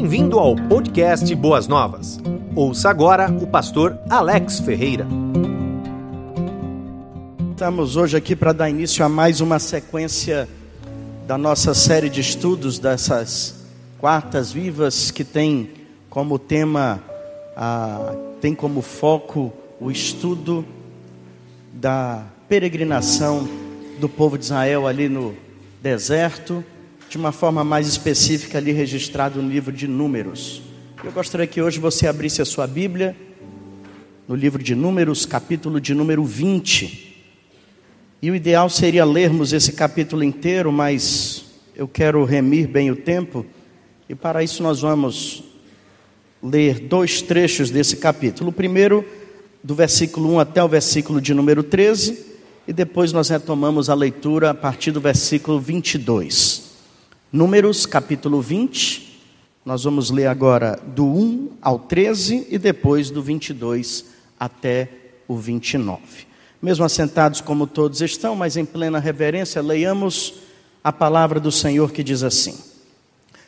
Bem-vindo ao podcast Boas Novas. Ouça agora o pastor Alex Ferreira. Estamos hoje aqui para dar início a mais uma sequência da nossa série de estudos dessas quartas vivas que tem como tema, a, tem como foco o estudo da peregrinação do povo de Israel ali no deserto, de uma forma mais específica ali registrado no livro de Números. Eu gostaria que hoje você abrisse a sua Bíblia no livro de Números, capítulo de número 20. E o ideal seria lermos esse capítulo inteiro, mas eu quero remir bem o tempo, e para isso nós vamos ler dois trechos desse capítulo. O primeiro, do versículo 1 até o versículo de número 13, e depois nós retomamos a leitura a partir do versículo 22. Números, capítulo 20, nós vamos ler agora do 1 ao 13 e depois do 22 até o 29. Mesmo assentados como todos estão, mas em plena reverência, leiamos a palavra do Senhor que diz assim: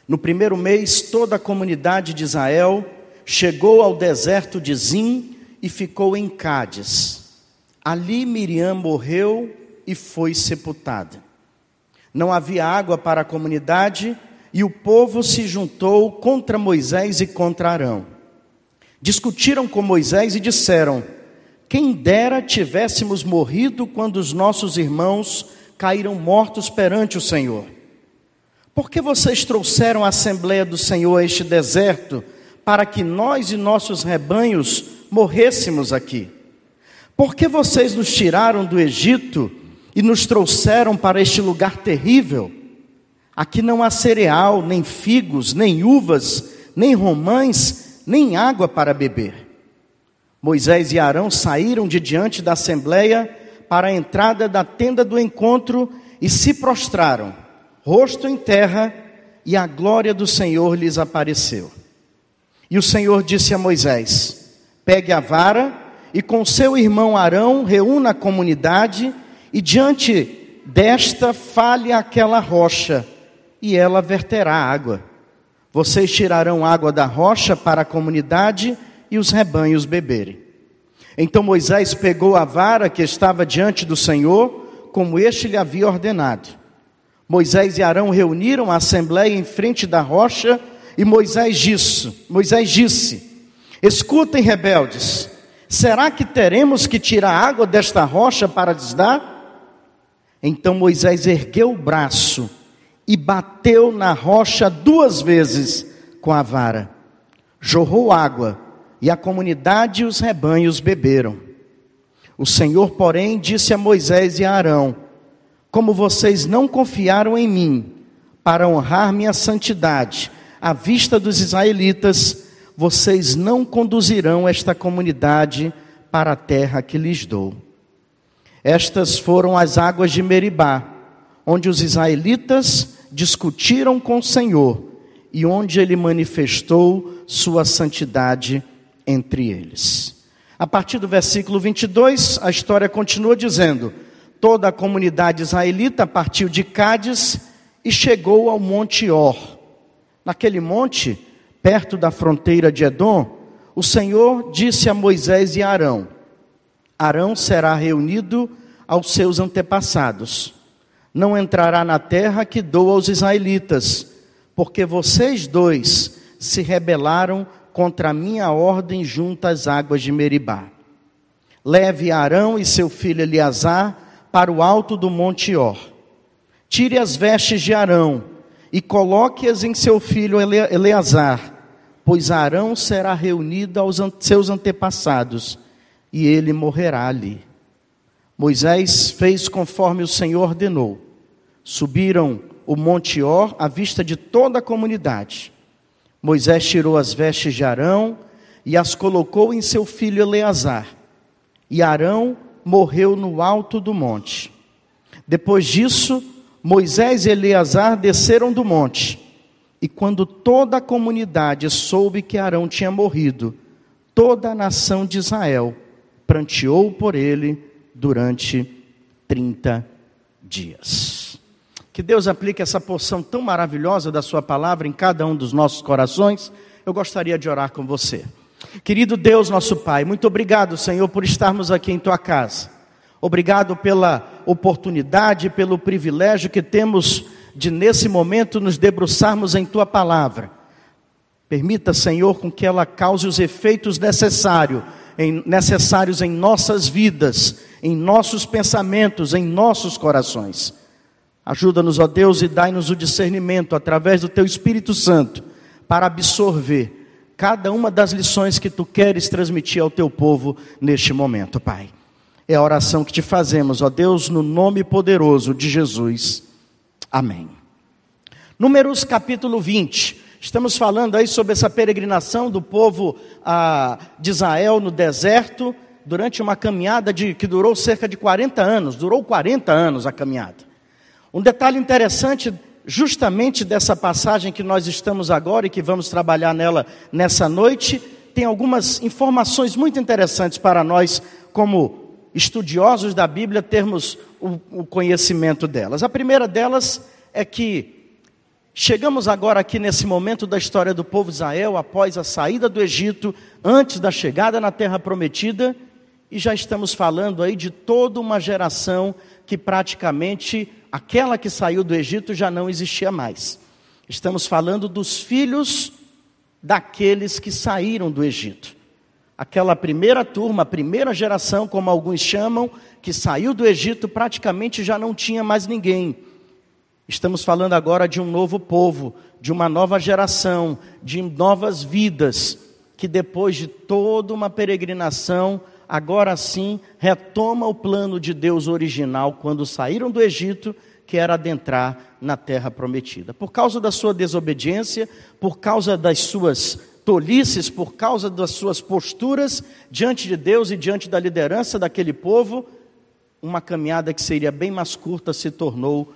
No primeiro mês, toda a comunidade de Israel chegou ao deserto de Zim e ficou em Cádiz. Ali Miriam morreu e foi sepultada. Não havia água para a comunidade e o povo se juntou contra Moisés e contra Arão. Discutiram com Moisés e disseram: Quem dera tivéssemos morrido quando os nossos irmãos caíram mortos perante o Senhor. Por que vocês trouxeram a Assembleia do Senhor a este deserto para que nós e nossos rebanhos morrêssemos aqui? Por que vocês nos tiraram do Egito e nos trouxeram para este lugar terrível? Aqui não há cereal, nem figos, nem uvas, nem romães, nem água para beber. Moisés e Arão saíram de diante da assembleia para a entrada da tenda do encontro e se prostraram, rosto em terra, e a glória do Senhor lhes apareceu. E o Senhor disse a Moisés: Pegue a vara e com seu irmão Arão reúna a comunidade e diante desta fale aquela rocha e ela verterá água. Vocês tirarão água da rocha para a comunidade e os rebanhos beberem. Então Moisés pegou a vara que estava diante do Senhor, como este lhe havia ordenado. Moisés e Arão reuniram a assembleia em frente da rocha e Moisés disse: Moisés disse: Escutem, rebeldes, Será que teremos que tirar água desta rocha para lhes dar? Então Moisés ergueu o braço e bateu na rocha duas vezes com a vara. Jorrou água e a comunidade e os rebanhos beberam. O Senhor, porém, disse a Moisés e a Arão: Como vocês não confiaram em mim para honrar minha santidade à vista dos israelitas, vocês não conduzirão esta comunidade para a terra que lhes dou. Estas foram as águas de Meribá, onde os israelitas discutiram com o Senhor e onde ele manifestou sua santidade entre eles. A partir do versículo 22, a história continua dizendo: Toda a comunidade israelita partiu de Cádiz e chegou ao Monte Or. Naquele monte, perto da fronteira de Edom, o Senhor disse a Moisés e a Arão: Arão será reunido aos seus antepassados. Não entrará na terra que dou aos israelitas, porque vocês dois se rebelaram contra a minha ordem junto às águas de Meribá. Leve Arão e seu filho Eleazar para o alto do monte Or. Tire as vestes de Arão e coloque-as em seu filho Eleazar pois Arão será reunido aos seus antepassados e ele morrerá ali. Moisés fez conforme o Senhor ordenou. Subiram o monte Or à vista de toda a comunidade. Moisés tirou as vestes de Arão e as colocou em seu filho Eleazar. E Arão morreu no alto do monte. Depois disso, Moisés e Eleazar desceram do monte e quando toda a comunidade soube que Arão tinha morrido, toda a nação de Israel pranteou por ele durante 30 dias. Que Deus aplique essa porção tão maravilhosa da Sua palavra em cada um dos nossos corações. Eu gostaria de orar com você. Querido Deus, nosso Pai, muito obrigado, Senhor, por estarmos aqui em Tua casa. Obrigado pela oportunidade, pelo privilégio que temos de, nesse momento, nos debruçarmos em Tua palavra. Permita, Senhor, com que ela cause os efeitos necessários em, necessários em nossas vidas, em nossos pensamentos, em nossos corações. Ajuda-nos, ó Deus, e dai-nos o discernimento através do Teu Espírito Santo para absorver cada uma das lições que Tu queres transmitir ao Teu povo neste momento, Pai. É a oração que te fazemos, ó Deus, no nome poderoso de Jesus. Amém. Números capítulo 20. Estamos falando aí sobre essa peregrinação do povo ah, de Israel no deserto, durante uma caminhada de, que durou cerca de 40 anos, durou 40 anos a caminhada. Um detalhe interessante, justamente dessa passagem que nós estamos agora e que vamos trabalhar nela nessa noite, tem algumas informações muito interessantes para nós, como estudiosos da Bíblia, termos o, o conhecimento delas. A primeira delas é que chegamos agora aqui nesse momento da história do povo de Israel, após a saída do Egito, antes da chegada na terra prometida, e já estamos falando aí de toda uma geração que praticamente aquela que saiu do Egito já não existia mais. Estamos falando dos filhos daqueles que saíram do Egito. Aquela primeira turma, a primeira geração, como alguns chamam, que saiu do Egito, praticamente já não tinha mais ninguém. Estamos falando agora de um novo povo, de uma nova geração, de novas vidas, que depois de toda uma peregrinação, agora sim retoma o plano de Deus original quando saíram do Egito, que era adentrar na terra prometida. Por causa da sua desobediência, por causa das suas tolices, por causa das suas posturas diante de Deus e diante da liderança daquele povo, uma caminhada que seria bem mais curta se tornou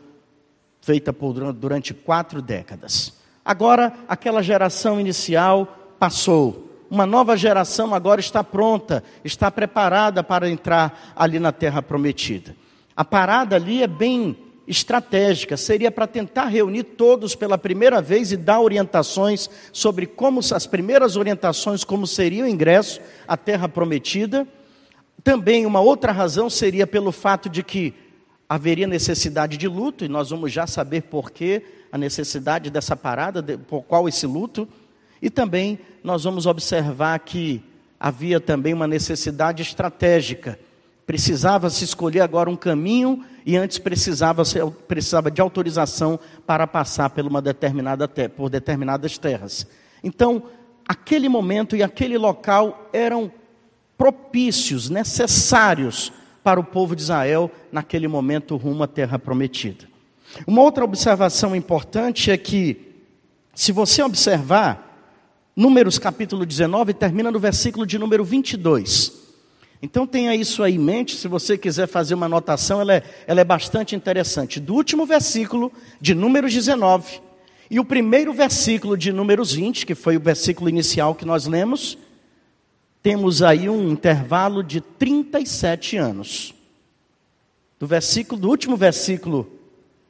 feita por, durante quatro décadas. Agora, aquela geração inicial passou uma nova geração agora está pronta, está preparada para entrar ali na terra prometida. A parada ali é bem estratégica, seria para tentar reunir todos pela primeira vez e dar orientações sobre como as primeiras orientações como seria o ingresso à terra prometida. Também uma outra razão seria pelo fato de que haveria necessidade de luto e nós vamos já saber por que a necessidade dessa parada, por qual esse luto. E também nós vamos observar que havia também uma necessidade estratégica. Precisava se escolher agora um caminho e antes precisava, precisava de autorização para passar por uma determinada por determinadas terras. Então, aquele momento e aquele local eram propícios, necessários para o povo de Israel naquele momento rumo à terra prometida. Uma outra observação importante é que, se você observar, Números capítulo 19 termina no versículo de número 22. Então tenha isso aí em mente, se você quiser fazer uma anotação, ela é, ela é bastante interessante. Do último versículo de Números 19 e o primeiro versículo de Números 20, que foi o versículo inicial que nós lemos, temos aí um intervalo de 37 anos. Do versículo do último versículo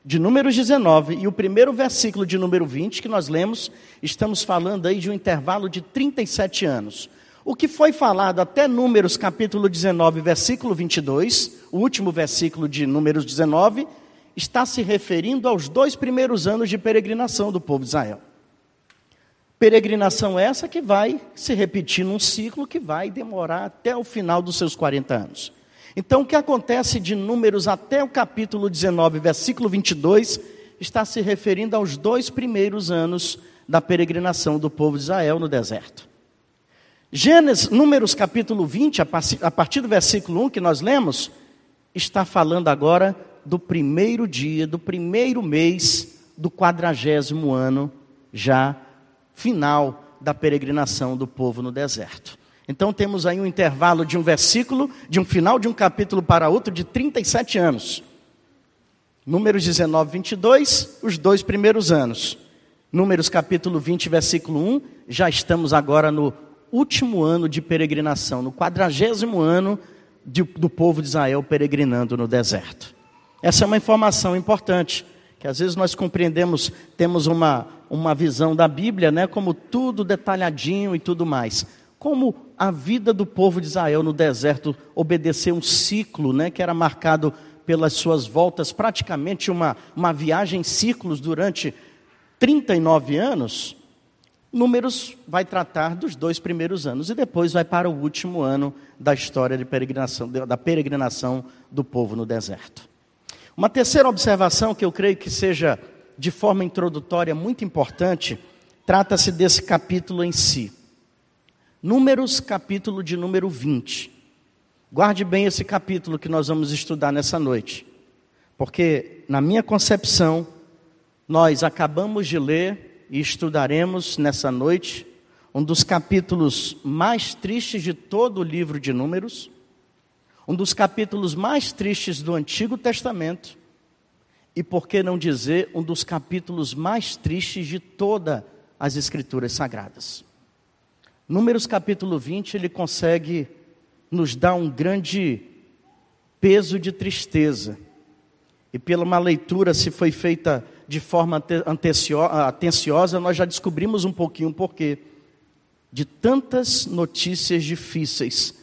de Números 19 e o primeiro versículo de número 20 que nós lemos, estamos falando aí de um intervalo de 37 anos. O que foi falado até Números capítulo 19, versículo 22, o último versículo de Números 19, está se referindo aos dois primeiros anos de peregrinação do povo de Israel. Peregrinação essa que vai se repetir num ciclo que vai demorar até o final dos seus 40 anos. Então, o que acontece de Números até o capítulo 19, versículo 22, está se referindo aos dois primeiros anos da peregrinação do povo de Israel no deserto. Gênesis, Números capítulo 20, a partir do versículo 1 que nós lemos, está falando agora do primeiro dia, do primeiro mês do quadragésimo ano, já final da peregrinação do povo no deserto. Então temos aí um intervalo de um versículo, de um final de um capítulo para outro, de 37 anos. Números 19, 22, os dois primeiros anos. Números capítulo 20, versículo 1, já estamos agora no último ano de peregrinação, no quadragésimo ano de, do povo de Israel peregrinando no deserto. Essa é uma informação importante que às vezes nós compreendemos, temos uma, uma visão da Bíblia, né, como tudo detalhadinho e tudo mais. Como a vida do povo de Israel no deserto obedeceu um ciclo, né, que era marcado pelas suas voltas, praticamente uma, uma viagem em ciclos durante 39 anos, Números vai tratar dos dois primeiros anos e depois vai para o último ano da história peregrinação, da peregrinação do povo no deserto. Uma terceira observação que eu creio que seja de forma introdutória muito importante, trata-se desse capítulo em si. Números, capítulo de número 20. Guarde bem esse capítulo que nós vamos estudar nessa noite, porque, na minha concepção, nós acabamos de ler e estudaremos nessa noite um dos capítulos mais tristes de todo o livro de Números um dos capítulos mais tristes do Antigo Testamento e, por que não dizer, um dos capítulos mais tristes de todas as Escrituras Sagradas. Números capítulo 20, ele consegue nos dar um grande peso de tristeza. E pela uma leitura, se foi feita de forma atenciosa, nós já descobrimos um pouquinho porquê. De tantas notícias difíceis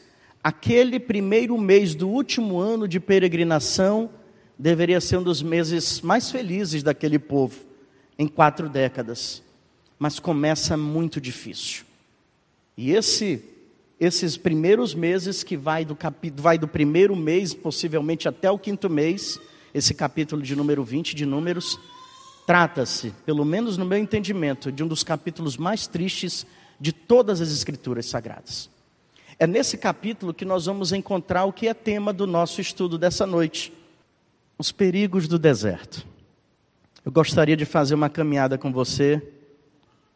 aquele primeiro mês do último ano de peregrinação deveria ser um dos meses mais felizes daquele povo em quatro décadas, mas começa muito difícil. E esse, esses primeiros meses que vai do, capítulo, vai do primeiro mês, possivelmente até o quinto mês, esse capítulo de número 20 de Números, trata-se, pelo menos no meu entendimento, de um dos capítulos mais tristes de todas as Escrituras Sagradas. É nesse capítulo que nós vamos encontrar o que é tema do nosso estudo dessa noite: os perigos do deserto. Eu gostaria de fazer uma caminhada com você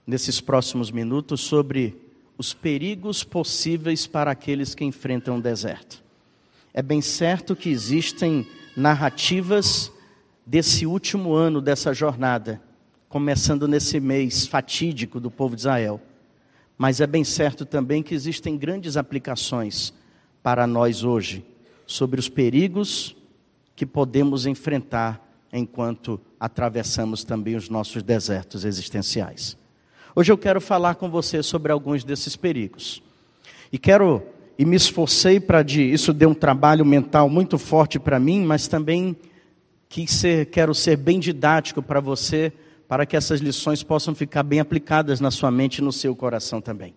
nesses próximos minutos sobre os perigos possíveis para aqueles que enfrentam o deserto. É bem certo que existem narrativas desse último ano dessa jornada, começando nesse mês fatídico do povo de Israel. Mas é bem certo também que existem grandes aplicações para nós hoje sobre os perigos que podemos enfrentar enquanto atravessamos também os nossos desertos existenciais. Hoje eu quero falar com você sobre alguns desses perigos. E quero e me esforcei para de isso deu um trabalho mental muito forte para mim, mas também quis ser, quero ser bem didático para você para que essas lições possam ficar bem aplicadas na sua mente e no seu coração também.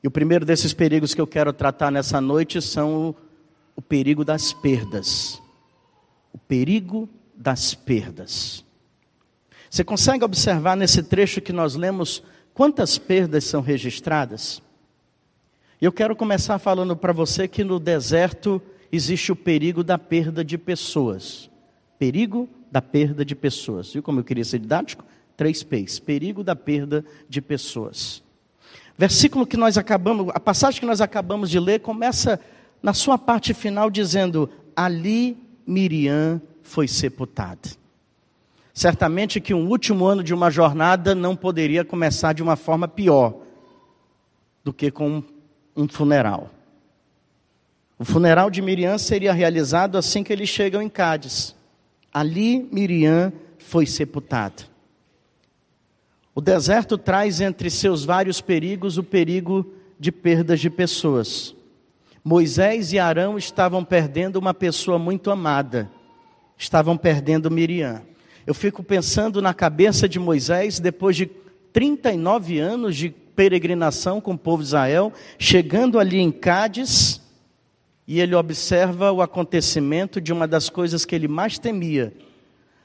E o primeiro desses perigos que eu quero tratar nessa noite são o, o perigo das perdas. O perigo das perdas. Você consegue observar nesse trecho que nós lemos quantas perdas são registradas? Eu quero começar falando para você que no deserto existe o perigo da perda de pessoas. Perigo da perda de pessoas. Viu como eu queria ser didático? Três P's. Perigo da perda de pessoas. Versículo que nós acabamos, a passagem que nós acabamos de ler começa na sua parte final dizendo: Ali Miriam foi sepultada. Certamente que um último ano de uma jornada não poderia começar de uma forma pior do que com um funeral. O funeral de Miriam seria realizado assim que eles chegam em Cádiz. Ali Miriam foi sepultada. O deserto traz entre seus vários perigos o perigo de perdas de pessoas. Moisés e Arão estavam perdendo uma pessoa muito amada, estavam perdendo Miriam. Eu fico pensando na cabeça de Moisés, depois de 39 anos de peregrinação com o povo de Israel, chegando ali em Cádiz, e ele observa o acontecimento de uma das coisas que ele mais temia.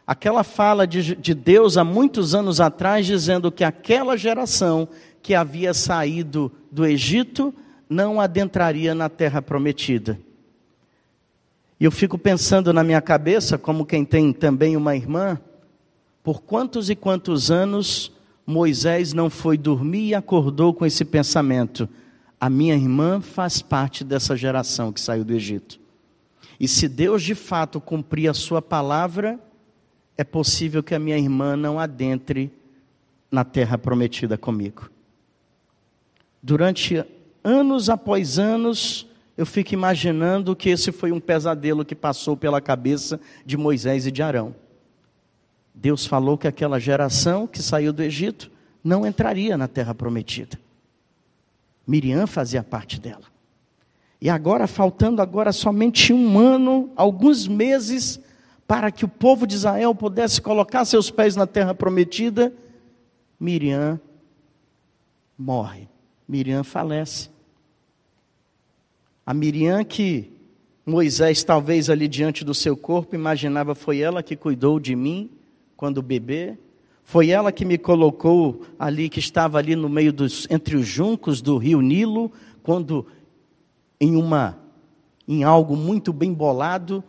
Aquela fala de, de Deus há muitos anos atrás, dizendo que aquela geração que havia saído do Egito não adentraria na terra prometida. E eu fico pensando na minha cabeça, como quem tem também uma irmã, por quantos e quantos anos Moisés não foi dormir e acordou com esse pensamento: a minha irmã faz parte dessa geração que saiu do Egito. E se Deus de fato cumprir a sua palavra, é possível que a minha irmã não adentre na terra prometida comigo. Durante anos após anos, eu fico imaginando que esse foi um pesadelo que passou pela cabeça de Moisés e de Arão. Deus falou que aquela geração que saiu do Egito não entraria na terra prometida. Miriam fazia parte dela. E agora, faltando agora somente um ano, alguns meses, para que o povo de Israel pudesse colocar seus pés na terra prometida, Miriam morre. Miriam falece. A Miriam que Moisés, talvez ali diante do seu corpo, imaginava foi ela que cuidou de mim quando bebê, foi ela que me colocou ali, que estava ali no meio dos, entre os juncos do rio Nilo, quando em uma, em algo muito bem bolado,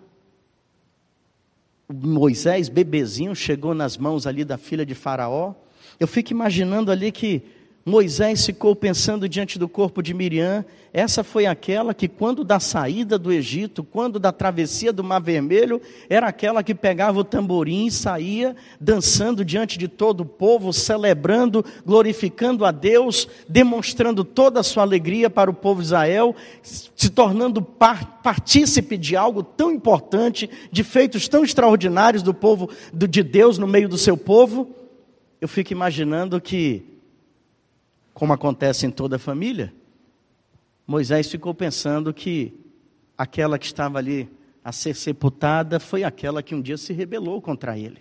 Moisés, bebezinho, chegou nas mãos ali da filha de Faraó. Eu fico imaginando ali que Moisés ficou pensando diante do corpo de Miriam, essa foi aquela que, quando da saída do Egito, quando da travessia do Mar Vermelho, era aquela que pegava o tamborim e saía dançando diante de todo o povo, celebrando, glorificando a Deus, demonstrando toda a sua alegria para o povo Israel, se tornando partícipe de algo tão importante, de feitos tão extraordinários do povo de Deus no meio do seu povo. Eu fico imaginando que como acontece em toda família, Moisés ficou pensando que aquela que estava ali a ser sepultada foi aquela que um dia se rebelou contra ele,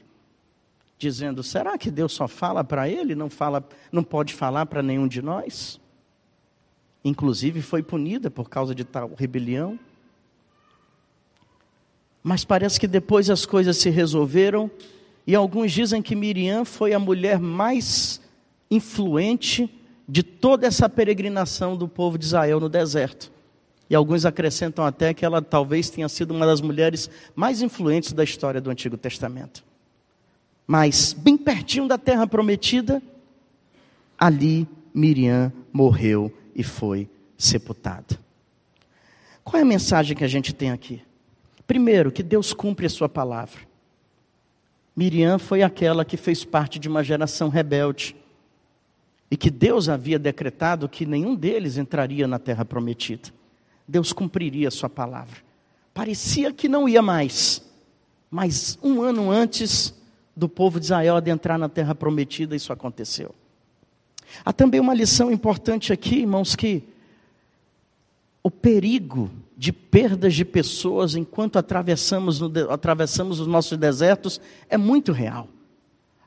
dizendo: será que Deus só fala para ele, não fala, não pode falar para nenhum de nós? Inclusive foi punida por causa de tal rebelião. Mas parece que depois as coisas se resolveram e alguns dizem que Miriam foi a mulher mais influente de toda essa peregrinação do povo de Israel no deserto. E alguns acrescentam até que ela talvez tenha sido uma das mulheres mais influentes da história do Antigo Testamento. Mas, bem pertinho da terra prometida, ali Miriam morreu e foi sepultada. Qual é a mensagem que a gente tem aqui? Primeiro, que Deus cumpre a sua palavra. Miriam foi aquela que fez parte de uma geração rebelde e que Deus havia decretado que nenhum deles entraria na terra prometida. Deus cumpriria a sua palavra. Parecia que não ia mais, mas um ano antes do povo de Israel adentrar na terra prometida, isso aconteceu. Há também uma lição importante aqui, irmãos, que o perigo de perdas de pessoas enquanto atravessamos, atravessamos os nossos desertos é muito real.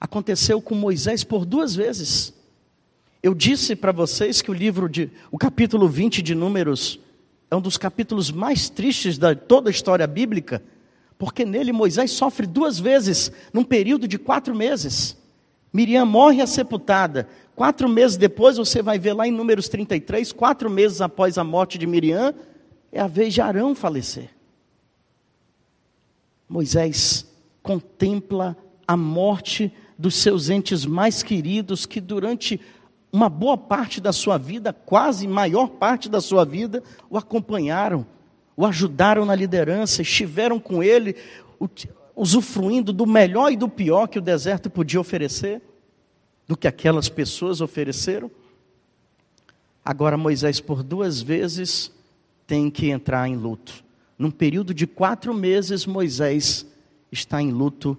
Aconteceu com Moisés por duas vezes. Eu disse para vocês que o livro de, o capítulo 20 de Números é um dos capítulos mais tristes da toda a história bíblica, porque nele Moisés sofre duas vezes, num período de quatro meses. Miriam morre a sepultada. Quatro meses depois, você vai ver lá em Números 33, quatro meses após a morte de Miriam, é a vez de Arão falecer. Moisés contempla a morte dos seus entes mais queridos que durante uma boa parte da sua vida, quase maior parte da sua vida, o acompanharam, o ajudaram na liderança, estiveram com ele, usufruindo do melhor e do pior que o deserto podia oferecer, do que aquelas pessoas ofereceram. Agora Moisés, por duas vezes, tem que entrar em luto. Num período de quatro meses, Moisés está em luto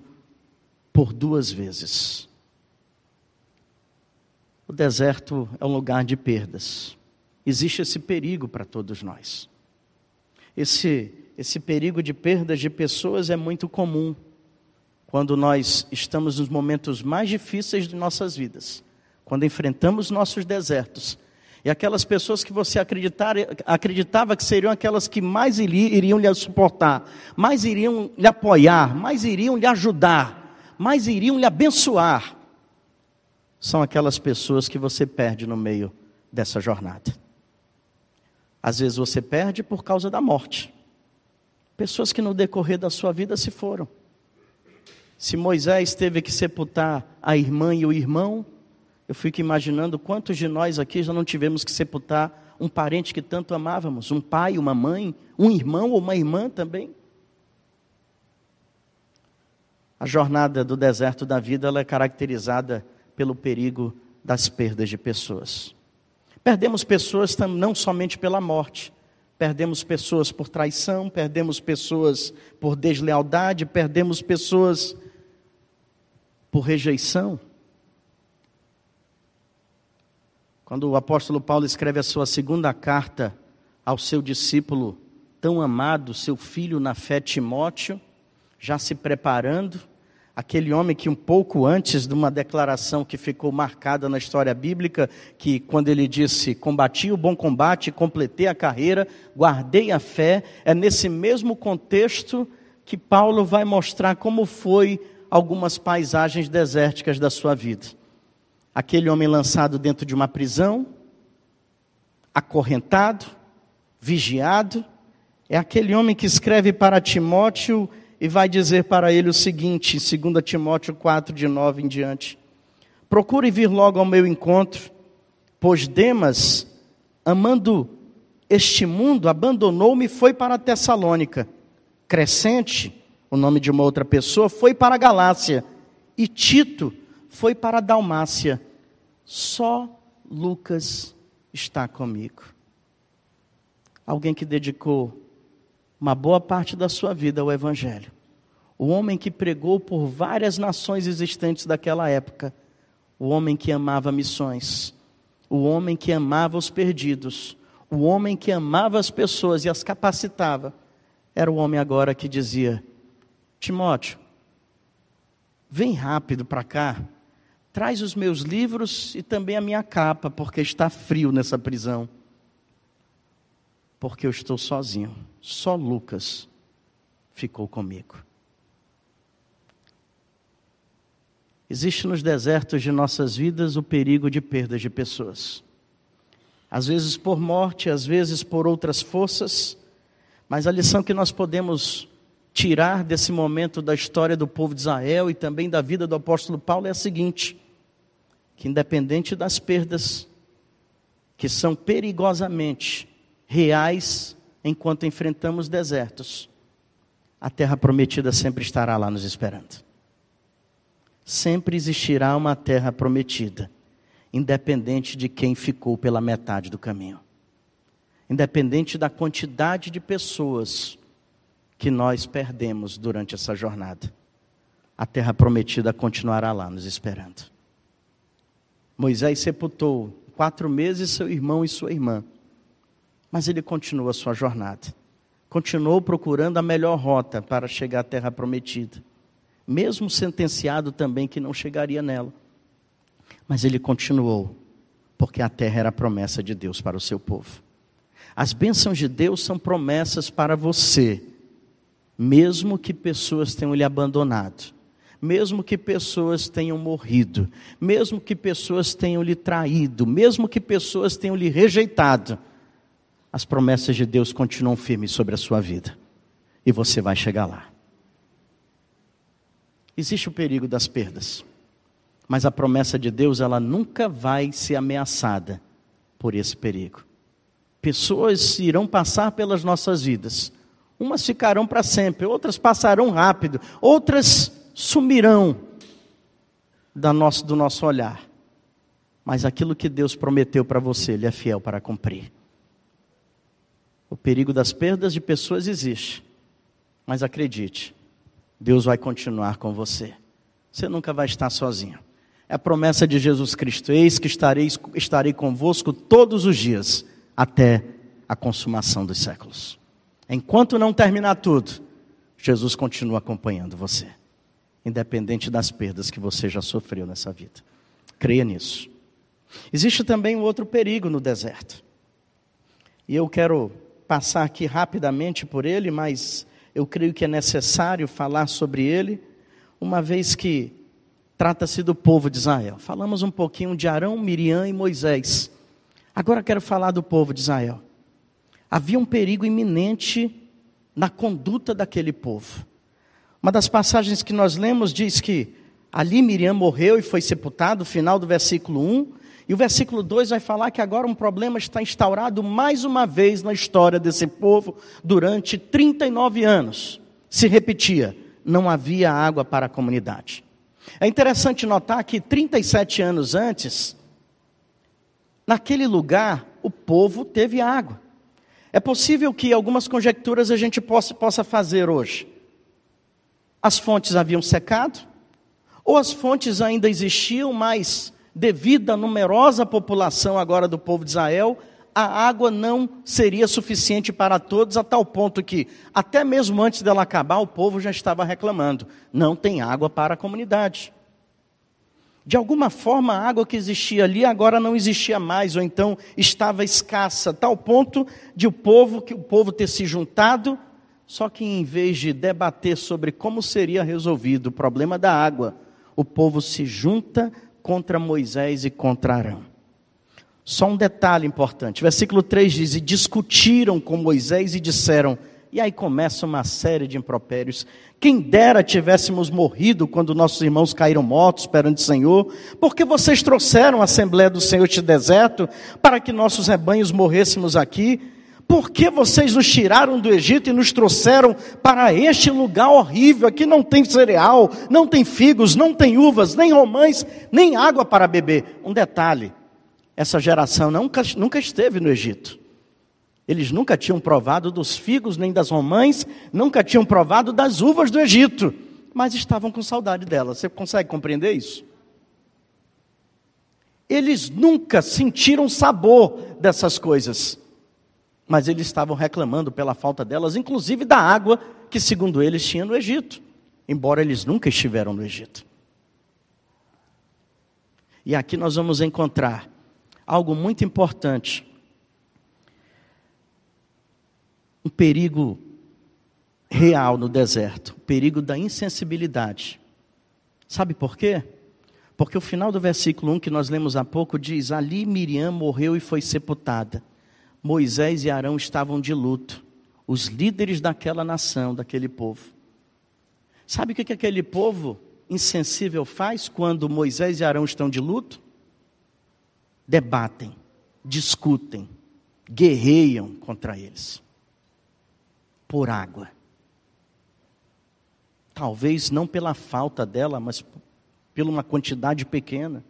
por duas vezes. O deserto é um lugar de perdas. Existe esse perigo para todos nós. Esse, esse perigo de perdas de pessoas é muito comum quando nós estamos nos momentos mais difíceis de nossas vidas, quando enfrentamos nossos desertos. E aquelas pessoas que você acreditava que seriam aquelas que mais iriam lhe suportar, mais iriam lhe apoiar, mais iriam lhe ajudar, mais iriam lhe abençoar, são aquelas pessoas que você perde no meio dessa jornada. Às vezes você perde por causa da morte. Pessoas que no decorrer da sua vida se foram. Se Moisés teve que sepultar a irmã e o irmão, eu fico imaginando quantos de nós aqui já não tivemos que sepultar um parente que tanto amávamos, um pai, uma mãe, um irmão ou uma irmã também. A jornada do deserto da vida ela é caracterizada pelo perigo das perdas de pessoas. Perdemos pessoas não somente pela morte, perdemos pessoas por traição, perdemos pessoas por deslealdade, perdemos pessoas por rejeição. Quando o apóstolo Paulo escreve a sua segunda carta ao seu discípulo tão amado, seu filho na fé Timóteo, já se preparando, aquele homem que um pouco antes de uma declaração que ficou marcada na história bíblica, que quando ele disse: "Combati o bom combate, completei a carreira, guardei a fé", é nesse mesmo contexto que Paulo vai mostrar como foi algumas paisagens desérticas da sua vida. Aquele homem lançado dentro de uma prisão, acorrentado, vigiado, é aquele homem que escreve para Timóteo e vai dizer para ele o seguinte, 2 Timóteo 4, de 9 em diante: Procure vir logo ao meu encontro, pois Demas, amando este mundo, abandonou-me e foi para Tessalônica. Crescente, o nome de uma outra pessoa, foi para a Galácia. E Tito foi para a Dalmácia. Só Lucas está comigo. Alguém que dedicou uma boa parte da sua vida ao Evangelho. O homem que pregou por várias nações existentes daquela época. O homem que amava missões. O homem que amava os perdidos. O homem que amava as pessoas e as capacitava. Era o homem agora que dizia: Timóteo, vem rápido para cá, traz os meus livros e também a minha capa, porque está frio nessa prisão porque eu estou sozinho. Só Lucas ficou comigo. Existe nos desertos de nossas vidas o perigo de perda de pessoas. Às vezes por morte, às vezes por outras forças, mas a lição que nós podemos tirar desse momento da história do povo de Israel e também da vida do apóstolo Paulo é a seguinte: que independente das perdas, que são perigosamente reais enquanto enfrentamos desertos, a terra prometida sempre estará lá nos esperando. Sempre existirá uma terra prometida, independente de quem ficou pela metade do caminho. Independente da quantidade de pessoas que nós perdemos durante essa jornada, a terra prometida continuará lá nos esperando. Moisés sepultou quatro meses seu irmão e sua irmã mas ele continua a sua jornada. Continuou procurando a melhor rota para chegar à terra prometida. Mesmo sentenciado também que não chegaria nela. Mas ele continuou, porque a terra era a promessa de Deus para o seu povo. As bênçãos de Deus são promessas para você, mesmo que pessoas tenham lhe abandonado, mesmo que pessoas tenham morrido, mesmo que pessoas tenham lhe traído, mesmo que pessoas tenham lhe rejeitado as promessas de Deus continuam firmes sobre a sua vida. E você vai chegar lá. Existe o perigo das perdas. Mas a promessa de Deus, ela nunca vai ser ameaçada por esse perigo. Pessoas irão passar pelas nossas vidas. Umas ficarão para sempre, outras passarão rápido, outras sumirão da nosso, do nosso olhar. Mas aquilo que Deus prometeu para você, Ele é fiel para cumprir. O perigo das perdas de pessoas existe. Mas acredite, Deus vai continuar com você. Você nunca vai estar sozinho. É a promessa de Jesus Cristo: Eis que estarei, estarei convosco todos os dias, até a consumação dos séculos. Enquanto não terminar tudo, Jesus continua acompanhando você, independente das perdas que você já sofreu nessa vida. Creia nisso. Existe também um outro perigo no deserto. E eu quero passar aqui rapidamente por ele, mas eu creio que é necessário falar sobre ele, uma vez que trata-se do povo de Israel. Falamos um pouquinho de Arão, Miriam e Moisés. Agora quero falar do povo de Israel. Havia um perigo iminente na conduta daquele povo. Uma das passagens que nós lemos diz que ali Miriam morreu e foi sepultado, final do versículo 1, e o versículo 2 vai falar que agora um problema está instaurado mais uma vez na história desse povo durante 39 anos. Se repetia, não havia água para a comunidade. É interessante notar que 37 anos antes, naquele lugar, o povo teve água. É possível que algumas conjecturas a gente possa, possa fazer hoje. As fontes haviam secado, ou as fontes ainda existiam, mas devido à numerosa população agora do povo de Israel, a água não seria suficiente para todos, a tal ponto que, até mesmo antes dela acabar, o povo já estava reclamando: não tem água para a comunidade. De alguma forma, a água que existia ali agora não existia mais, ou então estava escassa, tal ponto de o povo, que o povo ter se juntado, só que em vez de debater sobre como seria resolvido o problema da água, o povo se junta contra Moisés e contra Arão. Só um detalhe importante. Versículo 3 diz: E discutiram com Moisés e disseram: e aí começa uma série de impropérios. Quem dera tivéssemos morrido quando nossos irmãos caíram mortos perante o Senhor, porque vocês trouxeram a Assembleia do Senhor este deserto para que nossos rebanhos morrêssemos aqui. Por que vocês nos tiraram do Egito e nos trouxeram para este lugar horrível? Aqui não tem cereal, não tem figos, não tem uvas, nem romães, nem água para beber. Um detalhe: essa geração nunca, nunca esteve no Egito. Eles nunca tinham provado dos figos nem das romãs, nunca tinham provado das uvas do Egito, mas estavam com saudade delas. Você consegue compreender isso? Eles nunca sentiram sabor dessas coisas, mas eles estavam reclamando pela falta delas, inclusive da água que, segundo eles, tinha no Egito, embora eles nunca estiveram no Egito. E aqui nós vamos encontrar algo muito importante um perigo real no deserto, o perigo da insensibilidade. Sabe por quê? Porque o final do versículo 1 que nós lemos há pouco diz: Ali Miriam morreu e foi sepultada. Moisés e Arão estavam de luto, os líderes daquela nação, daquele povo. Sabe o que aquele povo insensível faz quando Moisés e Arão estão de luto? Debatem, discutem, guerreiam contra eles por água. Talvez não pela falta dela, mas por uma quantidade pequena.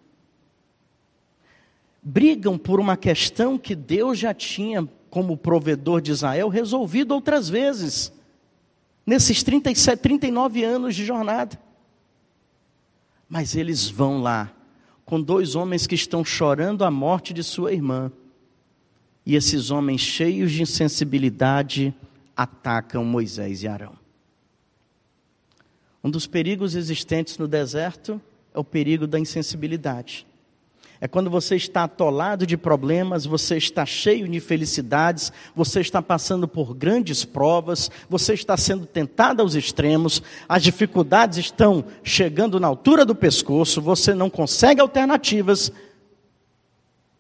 Brigam por uma questão que Deus já tinha, como provedor de Israel, resolvido outras vezes, nesses 37, 39 anos de jornada. Mas eles vão lá, com dois homens que estão chorando a morte de sua irmã. E esses homens cheios de insensibilidade, atacam Moisés e Arão. Um dos perigos existentes no deserto é o perigo da insensibilidade. É quando você está atolado de problemas, você está cheio de felicidades, você está passando por grandes provas, você está sendo tentado aos extremos, as dificuldades estão chegando na altura do pescoço, você não consegue alternativas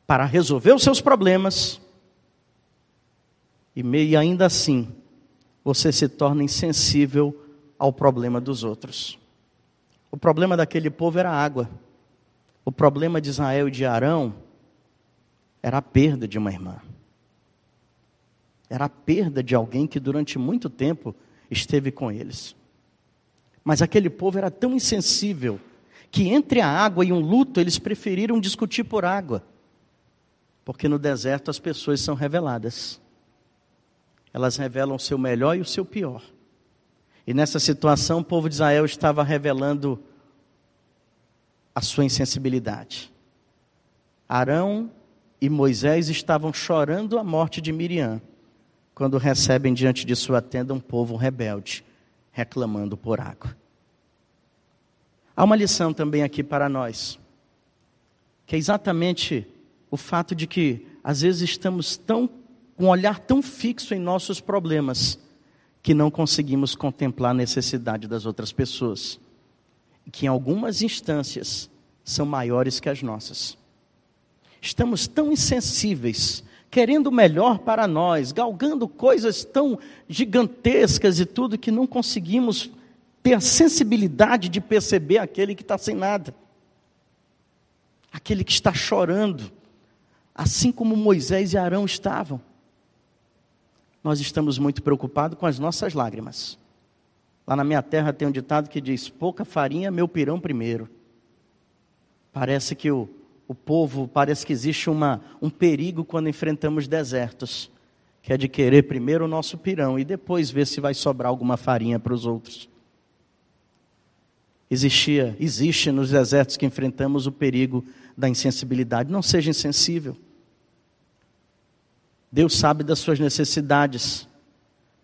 para resolver os seus problemas, e ainda assim você se torna insensível ao problema dos outros. O problema daquele povo era água. O problema de Israel e de Arão era a perda de uma irmã. Era a perda de alguém que durante muito tempo esteve com eles. Mas aquele povo era tão insensível que entre a água e um luto eles preferiram discutir por água. Porque no deserto as pessoas são reveladas elas revelam o seu melhor e o seu pior. E nessa situação, o povo de Israel estava revelando a sua insensibilidade. Arão e Moisés estavam chorando a morte de Miriam, quando recebem diante de sua tenda um povo rebelde, reclamando por água. Há uma lição também aqui para nós, que é exatamente o fato de que às vezes estamos tão um olhar tão fixo em nossos problemas que não conseguimos contemplar a necessidade das outras pessoas, que em algumas instâncias são maiores que as nossas. Estamos tão insensíveis, querendo o melhor para nós, galgando coisas tão gigantescas e tudo, que não conseguimos ter a sensibilidade de perceber aquele que está sem nada, aquele que está chorando, assim como Moisés e Arão estavam nós estamos muito preocupados com as nossas lágrimas. Lá na minha terra tem um ditado que diz: pouca farinha, meu pirão primeiro. Parece que o, o povo, parece que existe uma, um perigo quando enfrentamos desertos, que é de querer primeiro o nosso pirão e depois ver se vai sobrar alguma farinha para os outros. Existia, existe nos desertos que enfrentamos o perigo da insensibilidade. Não seja insensível. Deus sabe das suas necessidades.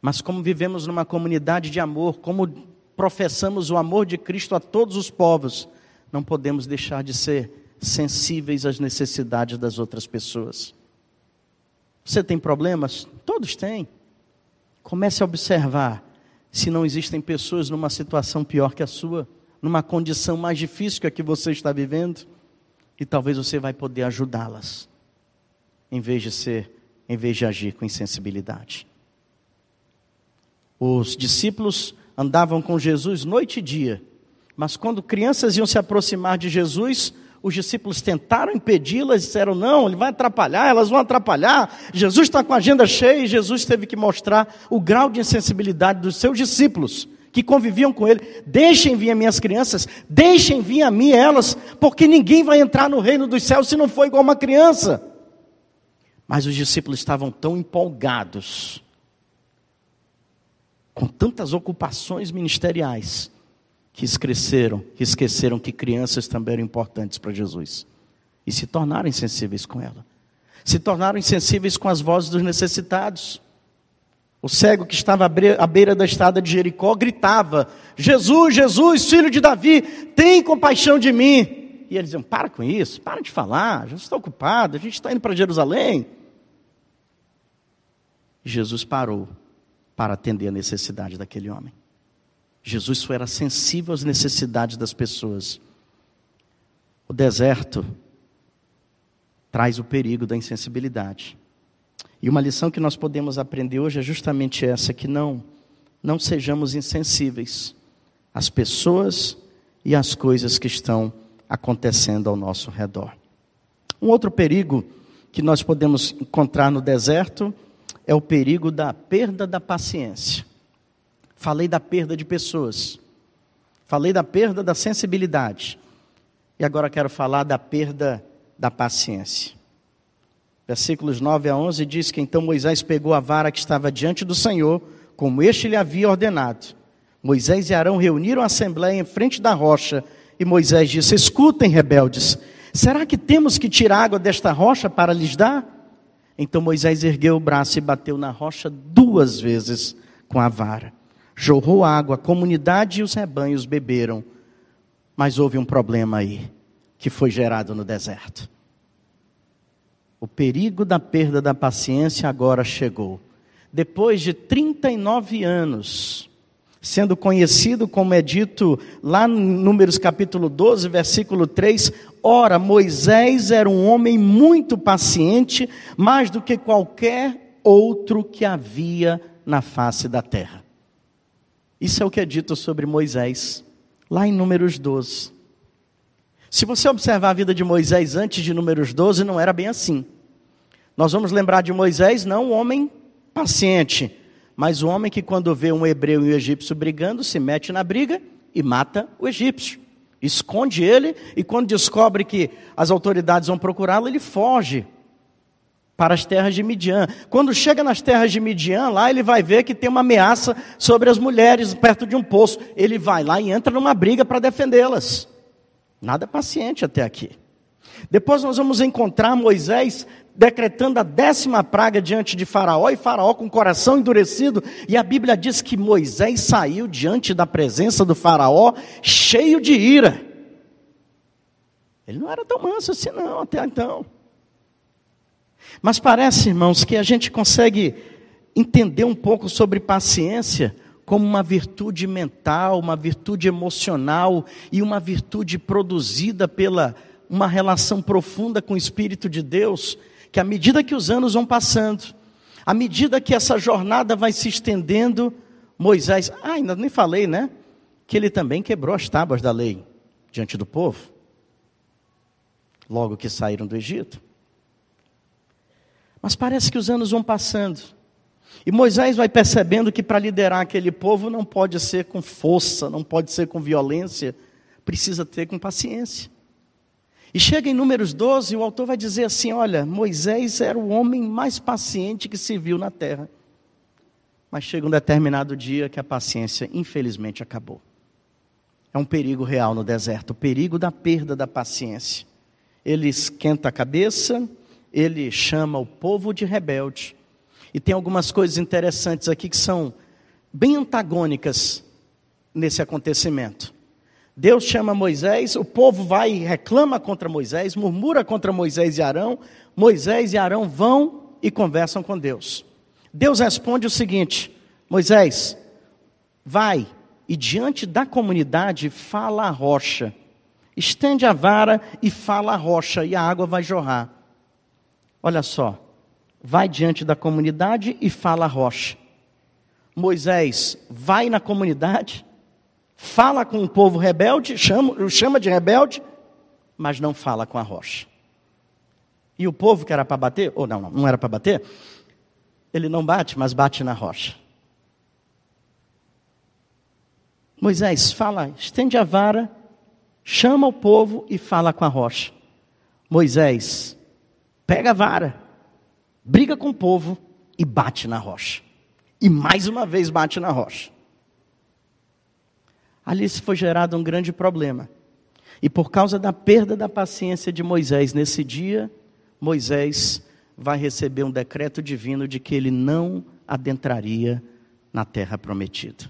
Mas como vivemos numa comunidade de amor, como professamos o amor de Cristo a todos os povos, não podemos deixar de ser sensíveis às necessidades das outras pessoas. Você tem problemas? Todos têm. Comece a observar se não existem pessoas numa situação pior que a sua, numa condição mais difícil que a que você está vivendo, e talvez você vai poder ajudá-las, em vez de ser, em vez de agir com insensibilidade. Os discípulos andavam com Jesus noite e dia, mas quando crianças iam se aproximar de Jesus, os discípulos tentaram impedi-las, disseram: não, ele vai atrapalhar, elas vão atrapalhar. Jesus está com a agenda cheia e Jesus teve que mostrar o grau de insensibilidade dos seus discípulos que conviviam com ele. Deixem vir as minhas crianças, deixem vir a mim elas, porque ninguém vai entrar no reino dos céus se não for igual uma criança. Mas os discípulos estavam tão empolgados, com tantas ocupações ministeriais, que esqueceram, que esqueceram que crianças também eram importantes para Jesus e se tornaram insensíveis com ela. Se tornaram insensíveis com as vozes dos necessitados. O cego que estava à beira da estrada de Jericó gritava: Jesus, Jesus, filho de Davi, tem compaixão de mim. E eles diziam: Para com isso, para de falar, Jesus está ocupado, a gente está indo para Jerusalém. Jesus parou para atender a necessidade daquele homem. Jesus era sensível às necessidades das pessoas. O deserto traz o perigo da insensibilidade. E uma lição que nós podemos aprender hoje é justamente essa: que não, não sejamos insensíveis às pessoas e às coisas que estão acontecendo ao nosso redor. Um outro perigo que nós podemos encontrar no deserto é o perigo da perda da paciência. Falei da perda de pessoas. Falei da perda da sensibilidade. E agora quero falar da perda da paciência. Versículos 9 a 11 diz que então Moisés pegou a vara que estava diante do Senhor, como este lhe havia ordenado. Moisés e Arão reuniram a assembleia em frente da rocha, e Moisés disse: Escutem, rebeldes, será que temos que tirar água desta rocha para lhes dar? Então Moisés ergueu o braço e bateu na rocha duas vezes com a vara jorrou água, a comunidade e os rebanhos beberam. Mas houve um problema aí, que foi gerado no deserto. O perigo da perda da paciência agora chegou. Depois de 39 anos, sendo conhecido como é dito lá no Números capítulo 12, versículo 3, ora, Moisés era um homem muito paciente, mais do que qualquer outro que havia na face da terra. Isso é o que é dito sobre Moisés, lá em Números 12. Se você observar a vida de Moisés antes de Números 12, não era bem assim. Nós vamos lembrar de Moisés, não um homem paciente, mas um homem que, quando vê um hebreu e um egípcio brigando, se mete na briga e mata o egípcio. Esconde ele, e quando descobre que as autoridades vão procurá-lo, ele foge para as terras de Midian. Quando chega nas terras de Midian, lá ele vai ver que tem uma ameaça sobre as mulheres perto de um poço. Ele vai lá e entra numa briga para defendê-las. Nada paciente até aqui. Depois nós vamos encontrar Moisés decretando a décima praga diante de Faraó, e Faraó com o coração endurecido, e a Bíblia diz que Moisés saiu diante da presença do Faraó cheio de ira. Ele não era tão manso assim, não, até então. Mas parece, irmãos, que a gente consegue entender um pouco sobre paciência como uma virtude mental, uma virtude emocional e uma virtude produzida pela uma relação profunda com o Espírito de Deus, que à medida que os anos vão passando, à medida que essa jornada vai se estendendo, Moisés, ah, ainda nem falei, né? Que ele também quebrou as tábuas da lei diante do povo, logo que saíram do Egito. Mas parece que os anos vão passando. E Moisés vai percebendo que para liderar aquele povo não pode ser com força, não pode ser com violência, precisa ter com paciência. E chega em Números 12, o autor vai dizer assim: olha, Moisés era o homem mais paciente que se viu na terra. Mas chega um determinado dia que a paciência, infelizmente, acabou. É um perigo real no deserto, o perigo da perda da paciência. Ele esquenta a cabeça, ele chama o povo de rebelde. E tem algumas coisas interessantes aqui que são bem antagônicas nesse acontecimento. Deus chama Moisés, o povo vai e reclama contra Moisés, murmura contra Moisés e Arão. Moisés e Arão vão e conversam com Deus. Deus responde o seguinte: Moisés, vai e diante da comunidade fala a rocha. Estende a vara e fala a rocha, e a água vai jorrar. Olha só, vai diante da comunidade e fala a rocha. Moisés vai na comunidade, fala com o povo rebelde, chama, chama de rebelde, mas não fala com a rocha. E o povo que era para bater, ou não, não, não era para bater, ele não bate, mas bate na rocha. Moisés fala, estende a vara, chama o povo e fala com a rocha. Moisés pega a vara, briga com o povo e bate na rocha. E mais uma vez bate na rocha. Ali se foi gerado um grande problema. E por causa da perda da paciência de Moisés nesse dia, Moisés vai receber um decreto divino de que ele não adentraria na terra prometida.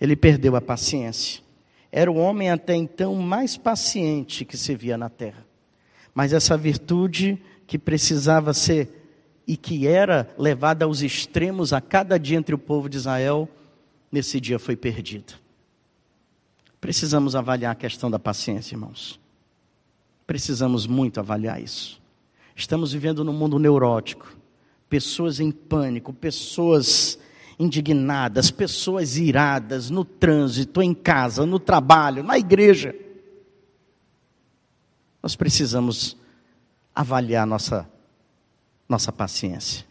Ele perdeu a paciência. Era o homem até então mais paciente que se via na terra. Mas essa virtude que precisava ser e que era levada aos extremos a cada dia entre o povo de Israel, nesse dia foi perdida. Precisamos avaliar a questão da paciência, irmãos. Precisamos muito avaliar isso. Estamos vivendo num mundo neurótico, pessoas em pânico, pessoas indignadas, pessoas iradas no trânsito, em casa, no trabalho, na igreja. Nós precisamos avaliar nossa, nossa paciência.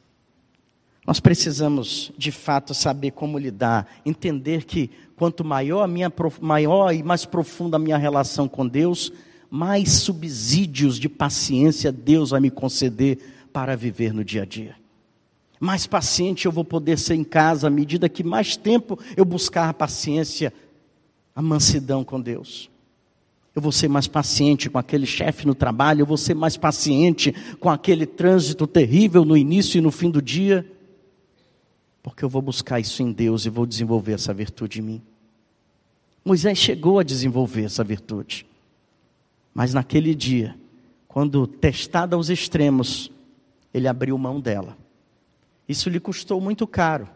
Nós precisamos, de fato, saber como lidar, entender que quanto maior a minha maior e mais profunda a minha relação com Deus, mais subsídios de paciência Deus vai me conceder para viver no dia a dia mais paciente eu vou poder ser em casa à medida que mais tempo eu buscar a paciência, a mansidão com Deus. Eu vou ser mais paciente com aquele chefe no trabalho, eu vou ser mais paciente com aquele trânsito terrível no início e no fim do dia, porque eu vou buscar isso em Deus e vou desenvolver essa virtude em mim. Moisés chegou a desenvolver essa virtude, mas naquele dia, quando testada aos extremos, ele abriu mão dela isso lhe custou muito caro,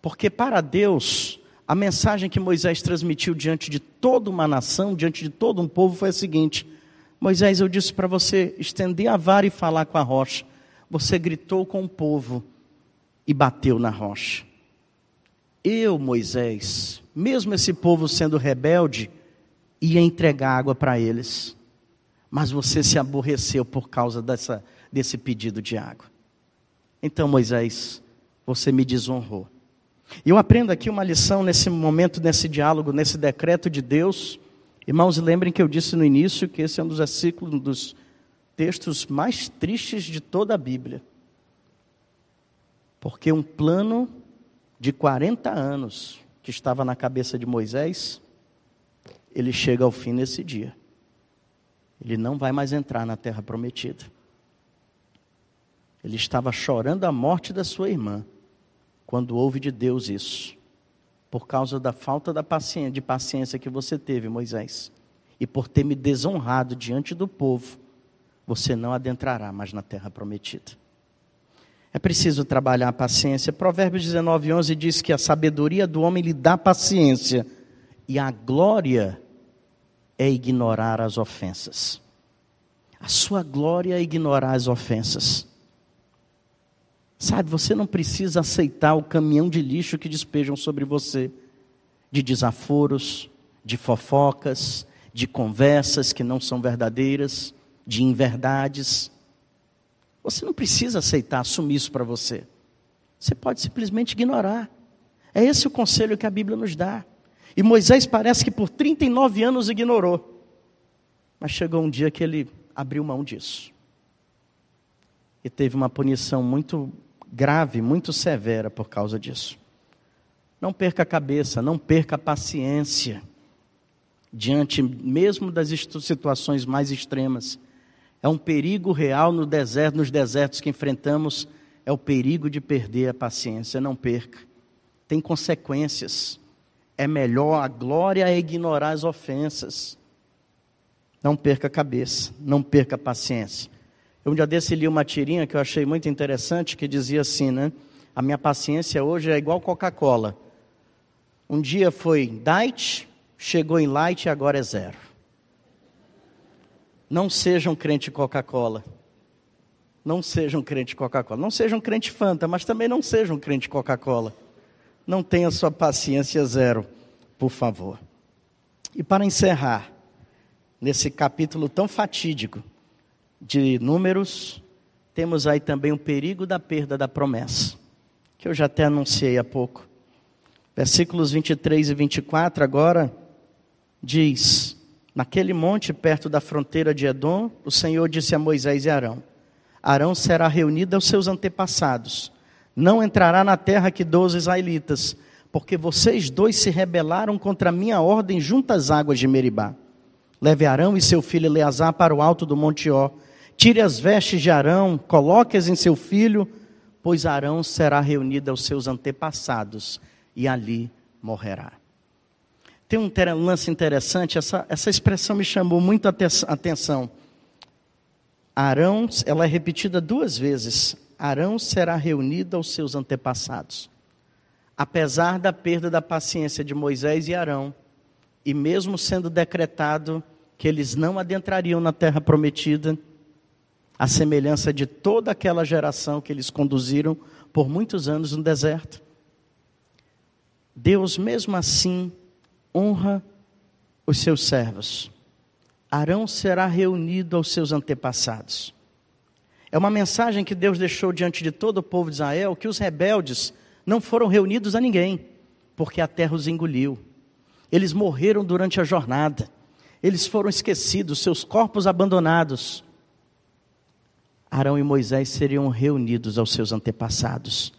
porque para Deus, a mensagem que Moisés transmitiu diante de toda uma nação, diante de todo um povo, foi a seguinte: Moisés, eu disse para você estender a vara e falar com a rocha. Você gritou com o povo e bateu na rocha. Eu, Moisés, mesmo esse povo sendo rebelde, ia entregar água para eles. Mas você se aborreceu por causa dessa, desse pedido de água. Então, Moisés, você me desonrou. E eu aprendo aqui uma lição nesse momento, nesse diálogo, nesse decreto de Deus. Irmãos, lembrem que eu disse no início que esse é um dos versículos, um dos textos mais tristes de toda a Bíblia. Porque um plano de 40 anos que estava na cabeça de Moisés, ele chega ao fim nesse dia. Ele não vai mais entrar na terra prometida. Ele estava chorando a morte da sua irmã quando ouve de Deus isso, por causa da falta da paciência, de paciência que você teve, Moisés, e por ter me desonrado diante do povo, você não adentrará mais na terra prometida. É preciso trabalhar a paciência. Provérbios 19, 11 diz que a sabedoria do homem lhe dá paciência, e a glória é ignorar as ofensas. A sua glória é ignorar as ofensas. Sabe, você não precisa aceitar o caminhão de lixo que despejam sobre você, de desaforos, de fofocas, de conversas que não são verdadeiras, de inverdades. Você não precisa aceitar, assumir isso para você. Você pode simplesmente ignorar. É esse o conselho que a Bíblia nos dá. E Moisés parece que por 39 anos ignorou. Mas chegou um dia que ele abriu mão disso. E teve uma punição muito grave, muito severa por causa disso. Não perca a cabeça, não perca a paciência. diante mesmo das situações mais extremas. É um perigo real no deserto, nos desertos que enfrentamos, é o perigo de perder a paciência. Não perca. Tem consequências. É melhor a glória é ignorar as ofensas. Não perca a cabeça, não perca a paciência. Eu um dia desse li uma tirinha que eu achei muito interessante, que dizia assim, né? A minha paciência hoje é igual Coca-Cola. Um dia foi Diet, chegou em Light e agora é zero. Não sejam crente Coca-Cola. Não sejam crente Coca-Cola. Não sejam crente Fanta, mas também não sejam crente Coca-Cola. Não tenha sua paciência zero, por favor. E para encerrar, nesse capítulo tão fatídico de Números, temos aí também o perigo da perda da promessa, que eu já até anunciei há pouco. Versículos 23 e 24 agora diz: Naquele monte perto da fronteira de Edom, o Senhor disse a Moisés e Arão: Arão será reunido aos seus antepassados, não entrará na terra que dou aos israelitas, porque vocês dois se rebelaram contra a minha ordem junto às águas de Meribá. Leve Arão e seu filho Eleazar para o alto do Monte Ó. Tire as vestes de Arão, coloque-as em seu filho, pois Arão será reunido aos seus antepassados e ali morrerá. Tem um lance interessante, essa, essa expressão me chamou muito a atenção. Arão, ela é repetida duas vezes. Arão será reunido aos seus antepassados. Apesar da perda da paciência de Moisés e Arão, e mesmo sendo decretado que eles não adentrariam na terra prometida, a semelhança de toda aquela geração que eles conduziram por muitos anos no deserto. Deus, mesmo assim, honra os seus servos. Arão será reunido aos seus antepassados. É uma mensagem que Deus deixou diante de todo o povo de Israel que os rebeldes não foram reunidos a ninguém, porque a terra os engoliu. Eles morreram durante a jornada. Eles foram esquecidos, seus corpos abandonados. Arão e Moisés seriam reunidos aos seus antepassados.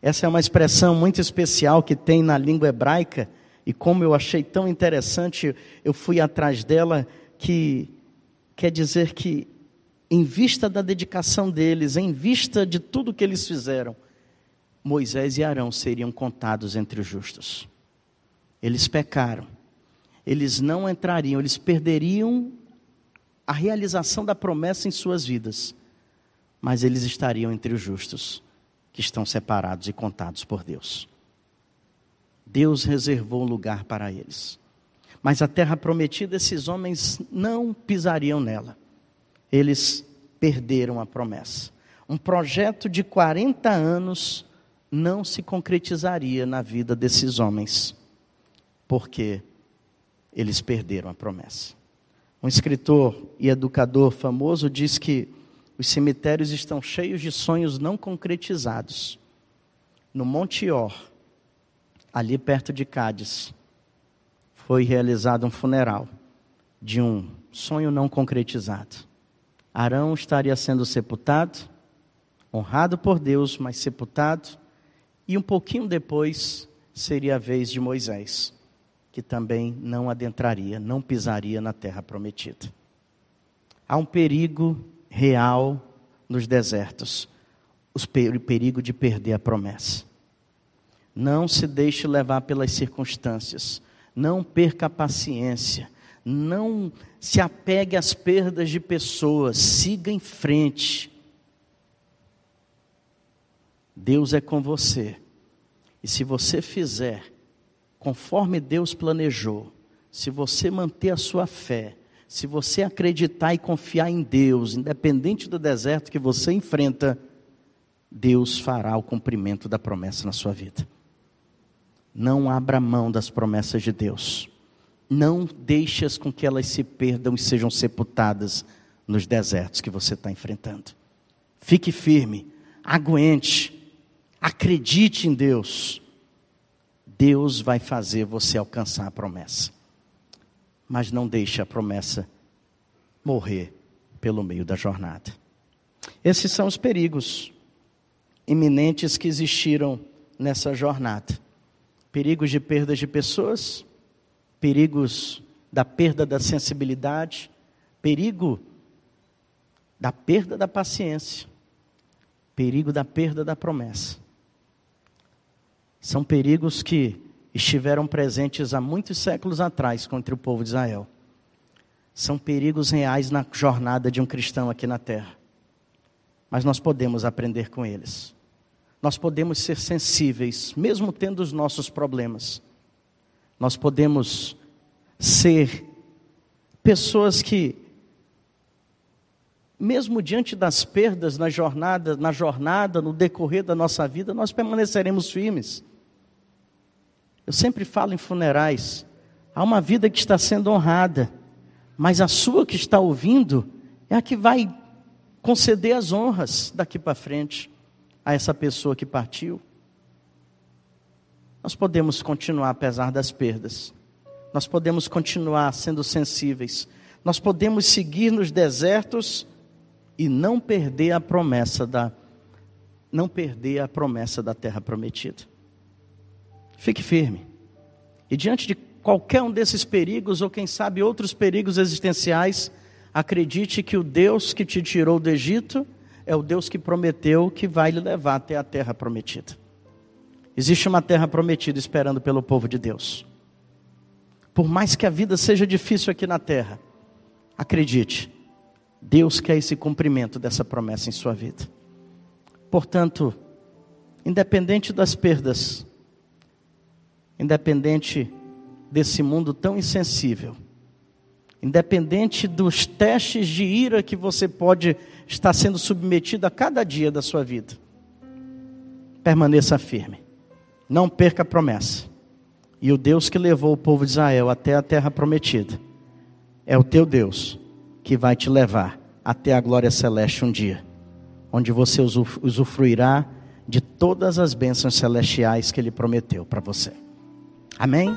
Essa é uma expressão muito especial que tem na língua hebraica, e como eu achei tão interessante, eu fui atrás dela, que quer dizer que, em vista da dedicação deles, em vista de tudo que eles fizeram, Moisés e Arão seriam contados entre os justos. Eles pecaram. Eles não entrariam, eles perderiam a realização da promessa em suas vidas, mas eles estariam entre os justos, que estão separados e contados por Deus. Deus reservou um lugar para eles. Mas a terra prometida, esses homens não pisariam nela. Eles perderam a promessa. Um projeto de 40 anos não se concretizaria na vida desses homens porque eles perderam a promessa. Um escritor e educador famoso diz que os cemitérios estão cheios de sonhos não concretizados. No Monte Or, ali perto de Cádiz, foi realizado um funeral de um sonho não concretizado. Arão estaria sendo sepultado, honrado por Deus, mas sepultado, e um pouquinho depois seria a vez de Moisés que também não adentraria, não pisaria na terra prometida. Há um perigo real nos desertos, o perigo de perder a promessa. Não se deixe levar pelas circunstâncias, não perca a paciência, não se apegue às perdas de pessoas, siga em frente. Deus é com você. E se você fizer conforme Deus planejou, se você manter a sua fé, se você acreditar e confiar em Deus, independente do deserto que você enfrenta, Deus fará o cumprimento da promessa na sua vida. Não abra mão das promessas de Deus. Não deixe-as com que elas se perdam e sejam sepultadas nos desertos que você está enfrentando. Fique firme, aguente, acredite em Deus Deus vai fazer você alcançar a promessa. Mas não deixe a promessa morrer pelo meio da jornada. Esses são os perigos iminentes que existiram nessa jornada. Perigos de perda de pessoas, perigos da perda da sensibilidade, perigo da perda da paciência, perigo da perda da promessa. São perigos que estiveram presentes há muitos séculos atrás contra o povo de Israel. São perigos reais na jornada de um cristão aqui na terra. Mas nós podemos aprender com eles. Nós podemos ser sensíveis, mesmo tendo os nossos problemas. Nós podemos ser pessoas que, mesmo diante das perdas na jornada, na jornada, no decorrer da nossa vida, nós permaneceremos firmes. Eu sempre falo em funerais, há uma vida que está sendo honrada, mas a sua que está ouvindo é a que vai conceder as honras daqui para frente a essa pessoa que partiu. Nós podemos continuar apesar das perdas. Nós podemos continuar sendo sensíveis. Nós podemos seguir nos desertos e não perder a promessa da não perder a promessa da terra prometida. Fique firme. E diante de qualquer um desses perigos ou quem sabe outros perigos existenciais, acredite que o Deus que te tirou do Egito é o Deus que prometeu que vai lhe levar até a terra prometida. Existe uma terra prometida esperando pelo povo de Deus. Por mais que a vida seja difícil aqui na terra, acredite, Deus quer esse cumprimento dessa promessa em sua vida. Portanto, independente das perdas, independente desse mundo tão insensível, independente dos testes de ira que você pode estar sendo submetido a cada dia da sua vida, permaneça firme. Não perca a promessa. E o Deus que levou o povo de Israel até a terra prometida é o teu Deus que vai te levar até a glória celeste um dia, onde você usufruirá de todas as bênçãos celestiais que ele prometeu para você. Amém?